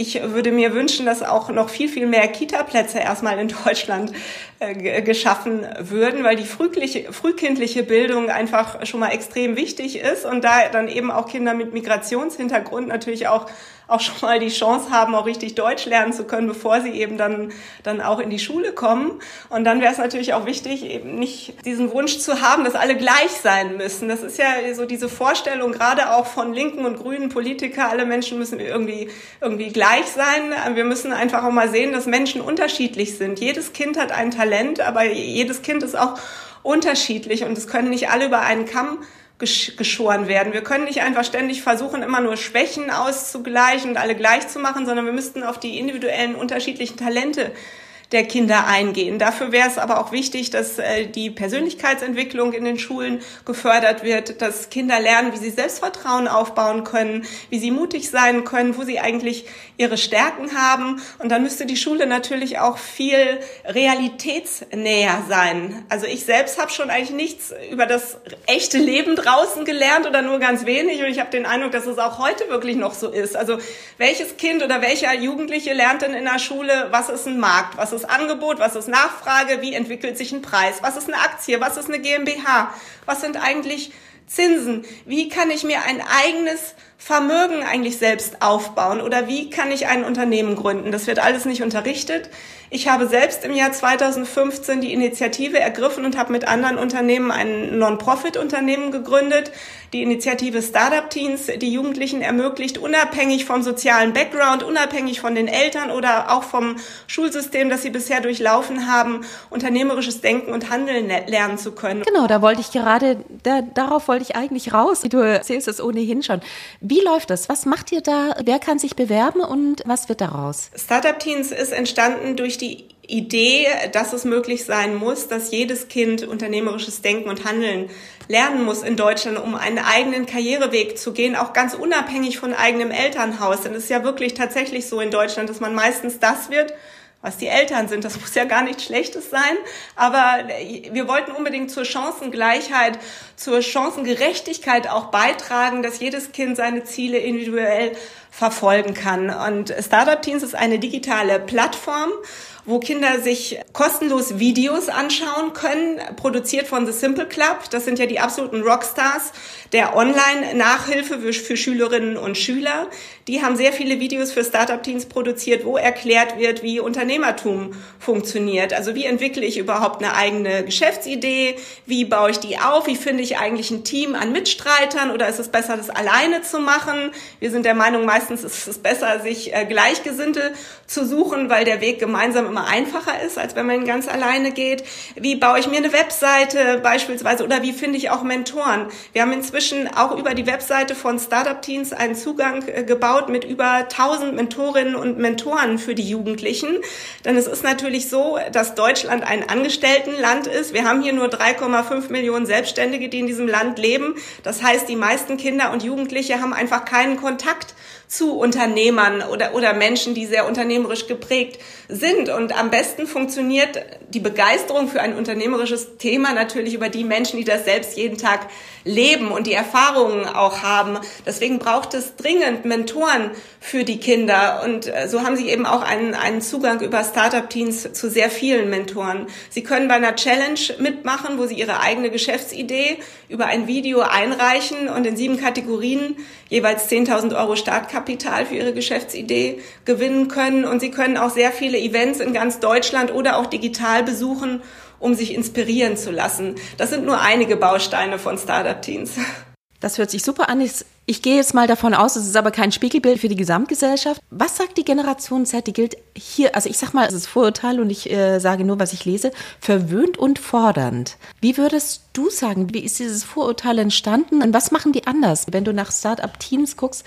Ich würde mir wünschen, dass auch noch viel, viel mehr Kita-Plätze erstmal in Deutschland äh, geschaffen würden, weil die frühkindliche, frühkindliche Bildung einfach schon mal extrem wichtig ist und da dann eben auch Kinder mit Migrationshintergrund natürlich auch auch schon mal die Chance haben, auch richtig Deutsch lernen zu können, bevor sie eben dann, dann auch in die Schule kommen. Und dann wäre es natürlich auch wichtig, eben nicht diesen Wunsch zu haben, dass alle gleich sein müssen. Das ist ja so diese Vorstellung, gerade auch von linken und grünen Politiker, alle Menschen müssen irgendwie, irgendwie gleich sein. Wir müssen einfach auch mal sehen, dass Menschen unterschiedlich sind. Jedes Kind hat ein Talent, aber jedes Kind ist auch unterschiedlich und es können nicht alle über einen Kamm geschoren werden. Wir können nicht einfach ständig versuchen, immer nur Schwächen auszugleichen und alle gleich zu machen, sondern wir müssten auf die individuellen unterschiedlichen Talente der Kinder eingehen. Dafür wäre es aber auch wichtig, dass äh, die Persönlichkeitsentwicklung in den Schulen gefördert wird, dass Kinder lernen, wie sie Selbstvertrauen aufbauen können, wie sie mutig sein können, wo sie eigentlich ihre Stärken haben. Und dann müsste die Schule natürlich auch viel realitätsnäher sein. Also ich selbst habe schon eigentlich nichts über das echte Leben draußen gelernt oder nur ganz wenig. Und ich habe den Eindruck, dass es auch heute wirklich noch so ist. Also welches Kind oder welcher Jugendliche lernt denn in der Schule, was ist ein Markt, was ist ist Angebot, was ist Nachfrage, wie entwickelt sich ein Preis, was ist eine Aktie, was ist eine GmbH, was sind eigentlich Zinsen, wie kann ich mir ein eigenes Vermögen eigentlich selbst aufbauen oder wie kann ich ein Unternehmen gründen. Das wird alles nicht unterrichtet. Ich habe selbst im Jahr 2015 die Initiative ergriffen und habe mit anderen Unternehmen ein Non-Profit-Unternehmen gegründet. Die Initiative Startup Teens, die Jugendlichen ermöglicht, unabhängig vom sozialen Background, unabhängig von den Eltern oder auch vom Schulsystem, das sie bisher durchlaufen haben, unternehmerisches Denken und Handeln lernen zu können. Genau, da wollte ich gerade, da, darauf wollte ich eigentlich raus. Du erzählst es ohnehin schon. Wie läuft das? Was macht ihr da? Wer kann sich bewerben und was wird daraus? Startup Teens ist entstanden durch die Idee, dass es möglich sein muss, dass jedes Kind unternehmerisches Denken und Handeln lernen muss in Deutschland, um einen eigenen Karriereweg zu gehen, auch ganz unabhängig von eigenem Elternhaus. Denn es ist ja wirklich tatsächlich so in Deutschland, dass man meistens das wird, was die Eltern sind. Das (laughs) muss ja gar nichts Schlechtes sein. Aber wir wollten unbedingt zur Chancengleichheit, zur Chancengerechtigkeit auch beitragen, dass jedes Kind seine Ziele individuell verfolgen kann. Und Startup Teens ist eine digitale Plattform, wo Kinder sich kostenlos Videos anschauen können, produziert von The Simple Club. Das sind ja die absoluten Rockstars der Online-Nachhilfe für, für, Schülerinnen und Schüler. Die haben sehr viele Videos für Startup-Teams produziert, wo erklärt wird, wie Unternehmertum funktioniert. Also wie entwickle ich überhaupt eine eigene Geschäftsidee? Wie baue ich die auf? Wie finde ich eigentlich ein Team an Mitstreitern? Oder ist es besser, das alleine zu machen? Wir sind der Meinung, meistens ist es besser, sich äh, Gleichgesinnte zu suchen, weil der Weg gemeinsam immer einfacher ist, als wenn man ganz alleine geht. Wie baue ich mir eine Webseite beispielsweise oder wie finde ich auch Mentoren? Wir haben inzwischen auch über die Webseite von Startup Teens einen Zugang äh, gebaut mit über 1000 Mentorinnen und Mentoren für die Jugendlichen. Denn es ist natürlich so, dass Deutschland ein Angestelltenland ist. Wir haben hier nur 3,5 Millionen Selbstständige, die in diesem Land leben. Das heißt, die meisten Kinder und Jugendliche haben einfach keinen Kontakt zu Unternehmern oder, oder Menschen, die sehr unternehmerisch geprägt sind. Und am besten funktioniert die Begeisterung für ein unternehmerisches Thema natürlich über die Menschen, die das selbst jeden Tag leben und die Erfahrungen auch haben. Deswegen braucht es dringend Mentoren für die Kinder. Und äh, so haben sie eben auch einen, einen Zugang über Startup-Teams zu sehr vielen Mentoren. Sie können bei einer Challenge mitmachen, wo sie ihre eigene Geschäftsidee über ein Video einreichen und in sieben Kategorien jeweils 10.000 Euro Startkapital für ihre Geschäftsidee gewinnen können. Und sie können auch sehr viele Events in ganz Deutschland oder auch digital besuchen, um sich inspirieren zu lassen. Das sind nur einige Bausteine von Startup Teens. Das hört sich super an. Ich gehe jetzt mal davon aus, es ist aber kein Spiegelbild für die Gesamtgesellschaft. Was sagt die Generation Z? Die gilt hier, also ich sag mal, es ist Vorurteil und ich äh, sage nur, was ich lese, verwöhnt und fordernd. Wie würdest du sagen, wie ist dieses Vorurteil entstanden und was machen die anders? Wenn du nach Start-up-Teens guckst,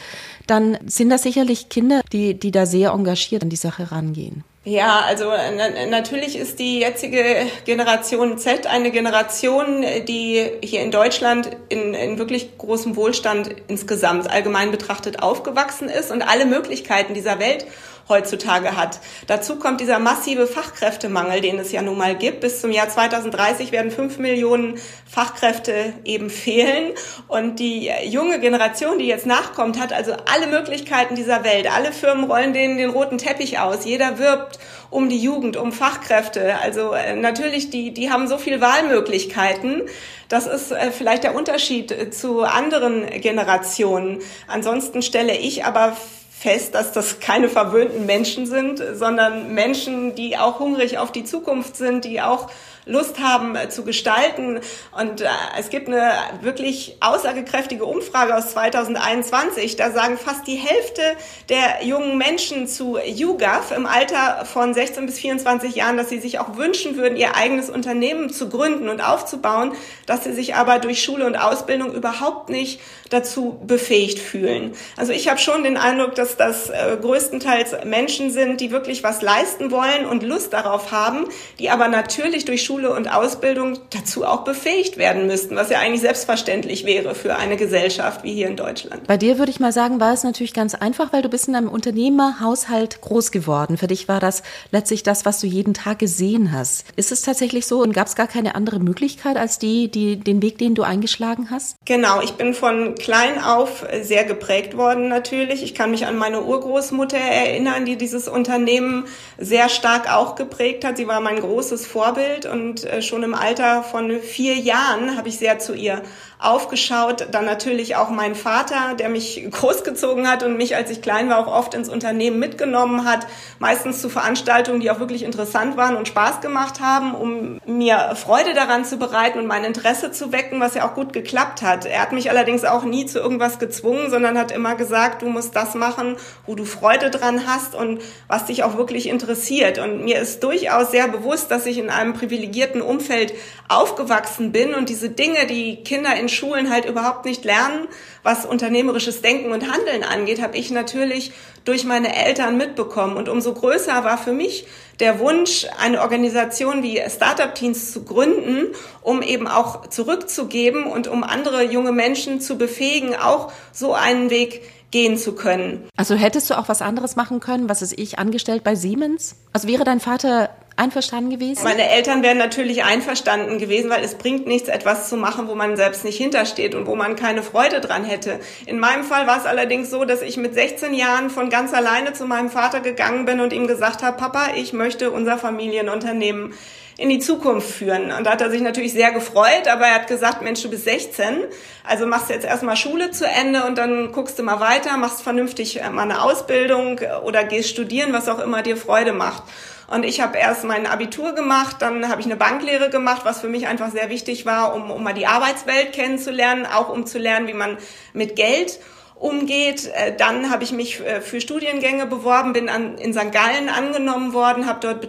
dann sind das sicherlich Kinder, die, die da sehr engagiert an die Sache rangehen. Ja, also na, natürlich ist die jetzige Generation Z eine Generation, die hier in Deutschland in, in wirklich großem Wohlstand insgesamt allgemein betrachtet aufgewachsen ist und alle Möglichkeiten dieser Welt heutzutage hat. Dazu kommt dieser massive Fachkräftemangel, den es ja nun mal gibt. Bis zum Jahr 2030 werden fünf Millionen Fachkräfte eben fehlen. Und die junge Generation, die jetzt nachkommt, hat also alle Möglichkeiten dieser Welt. Alle Firmen rollen denen den roten Teppich aus. Jeder wirbt um die Jugend, um Fachkräfte. Also äh, natürlich, die, die haben so viel Wahlmöglichkeiten. Das ist äh, vielleicht der Unterschied äh, zu anderen Generationen. Ansonsten stelle ich aber fest, dass das keine verwöhnten Menschen sind, sondern Menschen, die auch hungrig auf die Zukunft sind, die auch Lust haben äh, zu gestalten. Und äh, es gibt eine wirklich aussagekräftige Umfrage aus 2021. Da sagen fast die Hälfte der jungen Menschen zu YouGov im Alter von 16 bis 24 Jahren, dass sie sich auch wünschen würden, ihr eigenes Unternehmen zu gründen und aufzubauen, dass sie sich aber durch Schule und Ausbildung überhaupt nicht dazu befähigt fühlen. Also ich habe schon den Eindruck, dass das äh, größtenteils Menschen sind, die wirklich was leisten wollen und Lust darauf haben, die aber natürlich durch Schule und Ausbildung dazu auch befähigt werden müssten, was ja eigentlich selbstverständlich wäre für eine Gesellschaft wie hier in Deutschland. Bei dir würde ich mal sagen, war es natürlich ganz einfach, weil du bist in einem Unternehmerhaushalt groß geworden. Für dich war das letztlich das, was du jeden Tag gesehen hast. Ist es tatsächlich so und gab es gar keine andere Möglichkeit als die, die, den Weg, den du eingeschlagen hast? Genau, ich bin von klein auf sehr geprägt worden natürlich. Ich kann mich an meine Urgroßmutter erinnern, die dieses Unternehmen sehr stark auch geprägt hat. Sie war mein großes Vorbild und und äh, schon im Alter von vier Jahren habe ich sehr zu ihr aufgeschaut. Dann natürlich auch mein Vater, der mich (laughs) großgezogen hat und mich, als ich klein war, auch oft ins Unternehmen mitgenommen hat. Meistens zu Veranstaltungen, die auch wirklich interessant waren und Spaß gemacht haben, um mir Freude daran zu bereiten und mein Interesse zu wecken, was ja auch gut geklappt hat. Er hat mich allerdings auch nie zu irgendwas gezwungen, sondern hat immer gesagt, du musst das machen, wo du Freude dran hast und was dich auch wirklich interessiert. Und mir ist durchaus sehr bewusst, dass ich in einem privilegierten Umfeld aufgewachsen bin und diese Dinge, die Kinder in Schulen halt überhaupt nicht lernen, was unternehmerisches Denken und Handeln angeht, habe ich natürlich durch meine Eltern mitbekommen. Und umso größer war für mich der Wunsch, eine Organisation wie Startup Teams zu gründen, um eben auch zurückzugeben und um andere junge Menschen zu befähigen, auch so einen Weg gehen zu können. Also hättest du auch was anderes machen können, was ist ich angestellt bei Siemens? Also wäre dein Vater einverstanden gewesen? Meine Eltern wären natürlich einverstanden gewesen, weil es bringt nichts, etwas zu machen, wo man selbst nicht hintersteht und wo man keine Freude dran hätte. In meinem Fall war es allerdings so, dass ich mit 16 Jahren von ganz alleine zu meinem Vater gegangen bin und ihm gesagt habe, Papa, ich möchte unser Familienunternehmen in die Zukunft führen. Und da hat er sich natürlich sehr gefreut, aber er hat gesagt, Mensch, du bist 16, also machst jetzt erstmal Schule zu Ende und dann guckst du mal weiter, machst vernünftig äh, mal eine Ausbildung oder gehst studieren, was auch immer dir Freude macht. Und ich habe erst mein Abitur gemacht, dann habe ich eine Banklehre gemacht, was für mich einfach sehr wichtig war, um, um mal die Arbeitswelt kennenzulernen, auch um zu lernen, wie man mit Geld umgeht. Äh, dann habe ich mich äh, für Studiengänge beworben, bin an, in St. Gallen angenommen worden, habe dort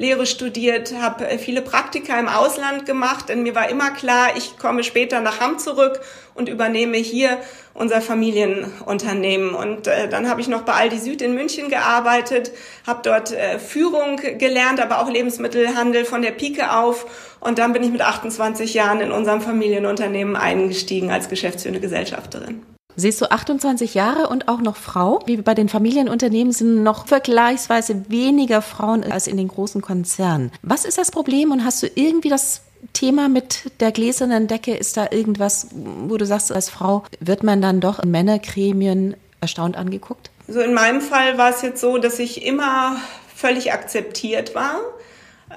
Betriebswirtschaftslehre studiert, habe äh, viele Praktika im Ausland gemacht, denn mir war immer klar, ich komme später nach Hamm zurück und übernehme hier unser Familienunternehmen. Und äh, dann habe ich noch bei Aldi Süd in München gearbeitet, habe dort äh, Führung gelernt, aber auch Lebensmittelhandel von der Pike auf. Und dann bin ich mit 28 Jahren in unserem Familienunternehmen eingestiegen als geschäftsführende Gesellschafterin. Siehst du 28 Jahre und auch noch Frau? Wie bei den Familienunternehmen sind noch vergleichsweise weniger Frauen als in den großen Konzernen. Was ist das Problem und hast du irgendwie das Thema mit der gläsernen Decke? Ist da irgendwas, wo du sagst, als Frau wird man dann doch in Männergremien erstaunt angeguckt? So in meinem Fall war es jetzt so, dass ich immer völlig akzeptiert war.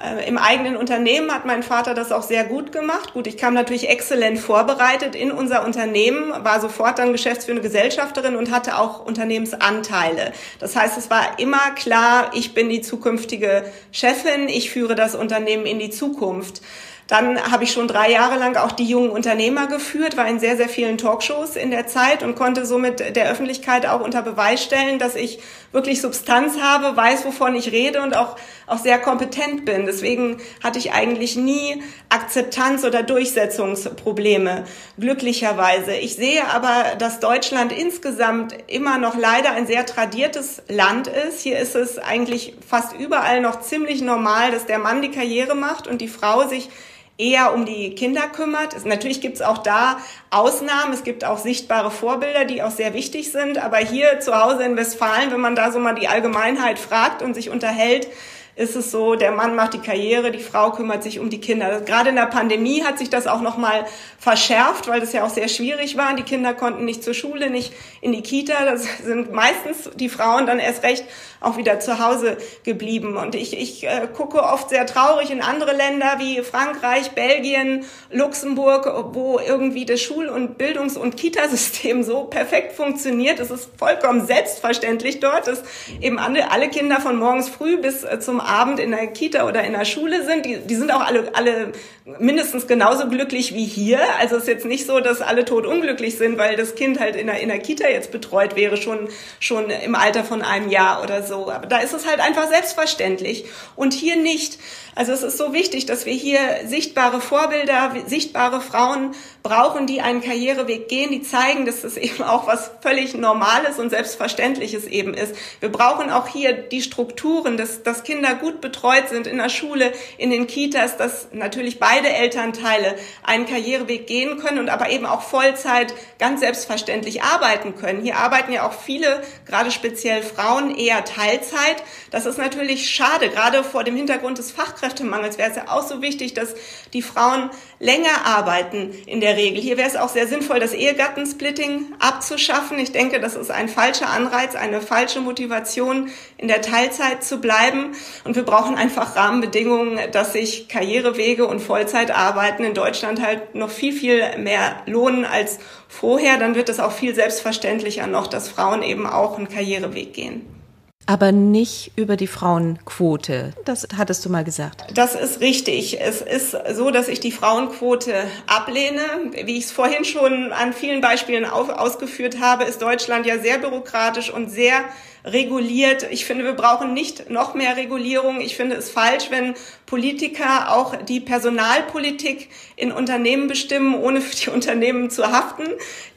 Äh, Im eigenen Unternehmen hat mein Vater das auch sehr gut gemacht. Gut, ich kam natürlich exzellent vorbereitet in unser Unternehmen, war sofort dann geschäftsführende Gesellschafterin und hatte auch Unternehmensanteile. Das heißt, es war immer klar, ich bin die zukünftige Chefin, ich führe das Unternehmen in die Zukunft. Dann habe ich schon drei Jahre lang auch die jungen Unternehmer geführt, war in sehr, sehr vielen Talkshows in der Zeit und konnte somit der Öffentlichkeit auch unter Beweis stellen, dass ich wirklich Substanz habe, weiß, wovon ich rede und auch, auch sehr kompetent bin. Deswegen hatte ich eigentlich nie Akzeptanz oder Durchsetzungsprobleme, glücklicherweise. Ich sehe aber, dass Deutschland insgesamt immer noch leider ein sehr tradiertes Land ist. Hier ist es eigentlich fast überall noch ziemlich normal, dass der Mann die Karriere macht und die Frau sich eher um die Kinder kümmert. Es, natürlich gibt es auch da Ausnahmen, es gibt auch sichtbare Vorbilder, die auch sehr wichtig sind. Aber hier zu Hause in Westfalen, wenn man da so mal die Allgemeinheit fragt und sich unterhält, ist es so, der Mann macht die Karriere, die Frau kümmert sich um die Kinder. Gerade in der Pandemie hat sich das auch noch mal verschärft, weil das ja auch sehr schwierig war. Die Kinder konnten nicht zur Schule, nicht in die Kita. Das sind meistens die Frauen dann erst recht auch wieder zu Hause geblieben. Und ich, ich äh, gucke oft sehr traurig in andere Länder wie Frankreich, Belgien, Luxemburg, wo irgendwie das Schul- und Bildungs- und Kitasystem so perfekt funktioniert. Es ist vollkommen selbstverständlich dort, dass eben alle, Kinder von morgens früh bis äh, zum Abend in der Kita oder in der Schule sind. Die, die sind auch alle, alle mindestens genauso glücklich wie hier. Also es ist jetzt nicht so, dass alle tot unglücklich sind, weil das Kind halt in der, in der Kita jetzt betreut wäre, schon, schon im Alter von einem Jahr oder so. Aber da ist es halt einfach selbstverständlich. Und hier nicht. Also es ist so wichtig, dass wir hier sichtbare Vorbilder, sichtbare Frauen brauchen, die einen Karriereweg gehen, die zeigen, dass das eben auch was völlig Normales und Selbstverständliches eben ist. Wir brauchen auch hier die Strukturen, dass, dass Kinder gut betreut sind in der Schule, in den Kitas, dass natürlich beide Elternteile einen Karriereweg gehen können und aber eben auch Vollzeit ganz selbstverständlich arbeiten können. Hier arbeiten ja auch viele, gerade speziell Frauen, eher Teilzeit. Das ist natürlich schade, gerade vor dem Hintergrund des Fachkräftes Fachkräftemangels wäre es ja auch so wichtig, dass die Frauen länger arbeiten in der Regel. Hier wäre es auch sehr sinnvoll, das Ehegattensplitting abzuschaffen. Ich denke, das ist ein falscher Anreiz, eine falsche Motivation, in der Teilzeit zu bleiben. Und wir brauchen einfach Rahmenbedingungen, dass sich Karrierewege und Vollzeitarbeiten in Deutschland halt noch viel, viel mehr lohnen als vorher. Dann wird es auch viel selbstverständlicher noch, dass Frauen eben auch einen Karriereweg gehen. Aber nicht über die Frauenquote. Das hattest du mal gesagt. Das ist richtig. Es ist so, dass ich die Frauenquote ablehne. Wie ich es vorhin schon an vielen Beispielen ausgeführt habe, ist Deutschland ja sehr bürokratisch und sehr reguliert. Ich finde, wir brauchen nicht noch mehr Regulierung. Ich finde es falsch, wenn Politiker auch die Personalpolitik in Unternehmen bestimmen, ohne für die Unternehmen zu haften.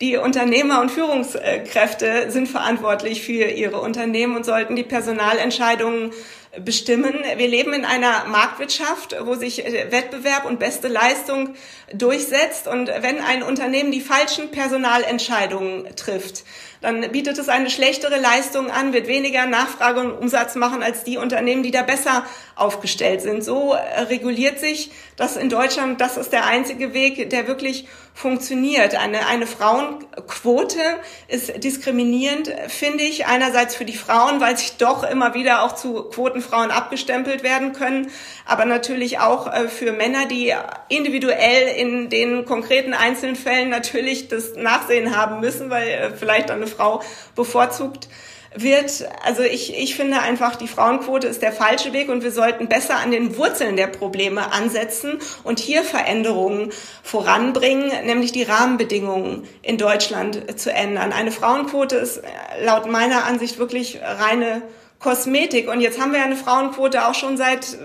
Die Unternehmer und Führungskräfte sind verantwortlich für ihre Unternehmen und sollten die Personalentscheidungen bestimmen. Wir leben in einer Marktwirtschaft, wo sich Wettbewerb und beste Leistung durchsetzt. Und wenn ein Unternehmen die falschen Personalentscheidungen trifft, dann bietet es eine schlechtere Leistung an, wird weniger Nachfrage und Umsatz machen als die Unternehmen, die da besser aufgestellt sind. So äh, reguliert sich das in Deutschland. Das ist der einzige Weg, der wirklich funktioniert. Eine, eine Frauenquote ist diskriminierend, finde ich. Einerseits für die Frauen, weil sich doch immer wieder auch zu Quotenfrauen abgestempelt werden können, aber natürlich auch äh, für Männer, die individuell in den konkreten einzelnen Fällen natürlich das Nachsehen haben müssen, weil äh, vielleicht eine Frau bevorzugt wird, also ich, ich finde einfach, die Frauenquote ist der falsche Weg und wir sollten besser an den Wurzeln der Probleme ansetzen und hier Veränderungen voranbringen, nämlich die Rahmenbedingungen in Deutschland zu ändern. Eine Frauenquote ist laut meiner Ansicht wirklich reine Kosmetik. Und jetzt haben wir eine Frauenquote auch schon seit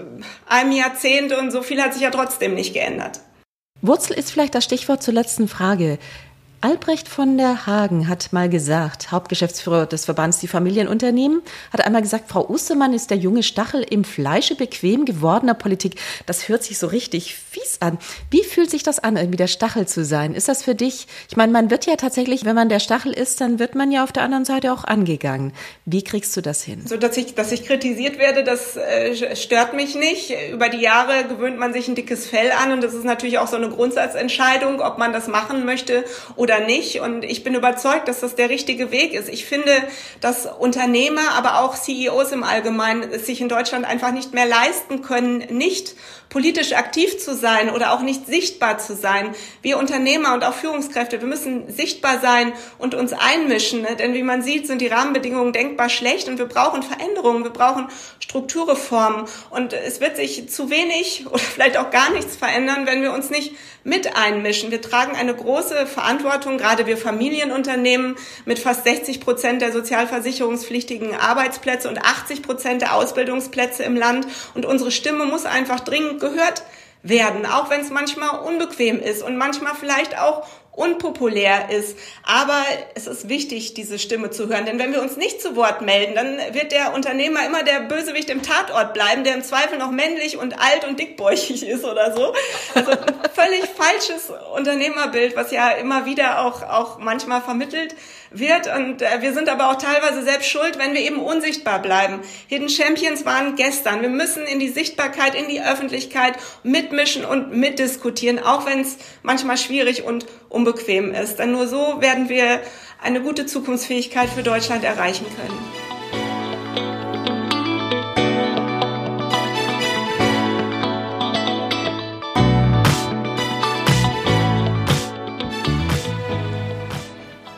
einem Jahrzehnt und so viel hat sich ja trotzdem nicht geändert. Wurzel ist vielleicht das Stichwort zur letzten Frage. Albrecht von der Hagen hat mal gesagt, Hauptgeschäftsführer des Verbands Die Familienunternehmen, hat einmal gesagt, Frau Ostermann ist der junge Stachel im Fleische bequem gewordener Politik. Das hört sich so richtig fies an. Wie fühlt sich das an, irgendwie der Stachel zu sein? Ist das für dich, ich meine, man wird ja tatsächlich, wenn man der Stachel ist, dann wird man ja auf der anderen Seite auch angegangen. Wie kriegst du das hin? So, dass ich, dass ich kritisiert werde, das äh, stört mich nicht. Über die Jahre gewöhnt man sich ein dickes Fell an und das ist natürlich auch so eine Grundsatzentscheidung, ob man das machen möchte oder oder nicht. Und ich bin überzeugt, dass das der richtige Weg ist. Ich finde, dass Unternehmer, aber auch CEOs im Allgemeinen es sich in Deutschland einfach nicht mehr leisten können, nicht politisch aktiv zu sein oder auch nicht sichtbar zu sein. Wir Unternehmer und auch Führungskräfte, wir müssen sichtbar sein und uns einmischen. Ne? Denn wie man sieht, sind die Rahmenbedingungen denkbar schlecht und wir brauchen Veränderungen, wir brauchen Strukturreformen. Und es wird sich zu wenig (laughs) oder vielleicht auch gar nichts verändern, wenn wir uns nicht mit einmischen. Wir tragen eine große Verantwortung, gerade wir Familienunternehmen mit fast 60 Prozent der sozialversicherungspflichtigen Arbeitsplätze und 80 Prozent der Ausbildungsplätze im Land. Und unsere Stimme muss einfach dringend gehört werden, auch wenn es manchmal unbequem ist und manchmal vielleicht auch unpopulär ist. Aber es ist wichtig, diese Stimme zu hören. Denn wenn wir uns nicht zu Wort melden, dann wird der Unternehmer immer der Bösewicht im Tatort bleiben, der im Zweifel noch männlich und alt und dickbäuchig ist oder so. Also ein völlig falsches Unternehmerbild, was ja immer wieder auch, auch manchmal vermittelt wird. Und äh, wir sind aber auch teilweise selbst schuld, wenn wir eben unsichtbar bleiben. Hidden Champions waren gestern. Wir müssen in die Sichtbarkeit, in die Öffentlichkeit mitmischen und mitdiskutieren, auch wenn es manchmal schwierig und unbequem ist. Denn nur so werden wir eine gute Zukunftsfähigkeit für Deutschland erreichen können.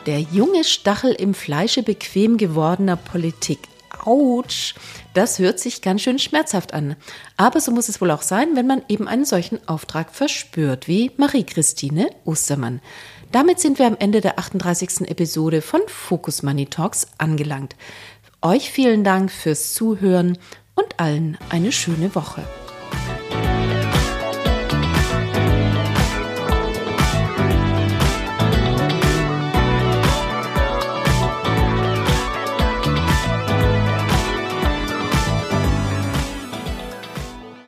Der junge Stachel im Fleische bequem gewordener Politik. Autsch, das hört sich ganz schön schmerzhaft an. Aber so muss es wohl auch sein, wenn man eben einen solchen Auftrag verspürt, wie Marie-Christine Ostermann. Damit sind wir am Ende der 38. Episode von Focus Money Talks angelangt. Euch vielen Dank fürs Zuhören und allen eine schöne Woche.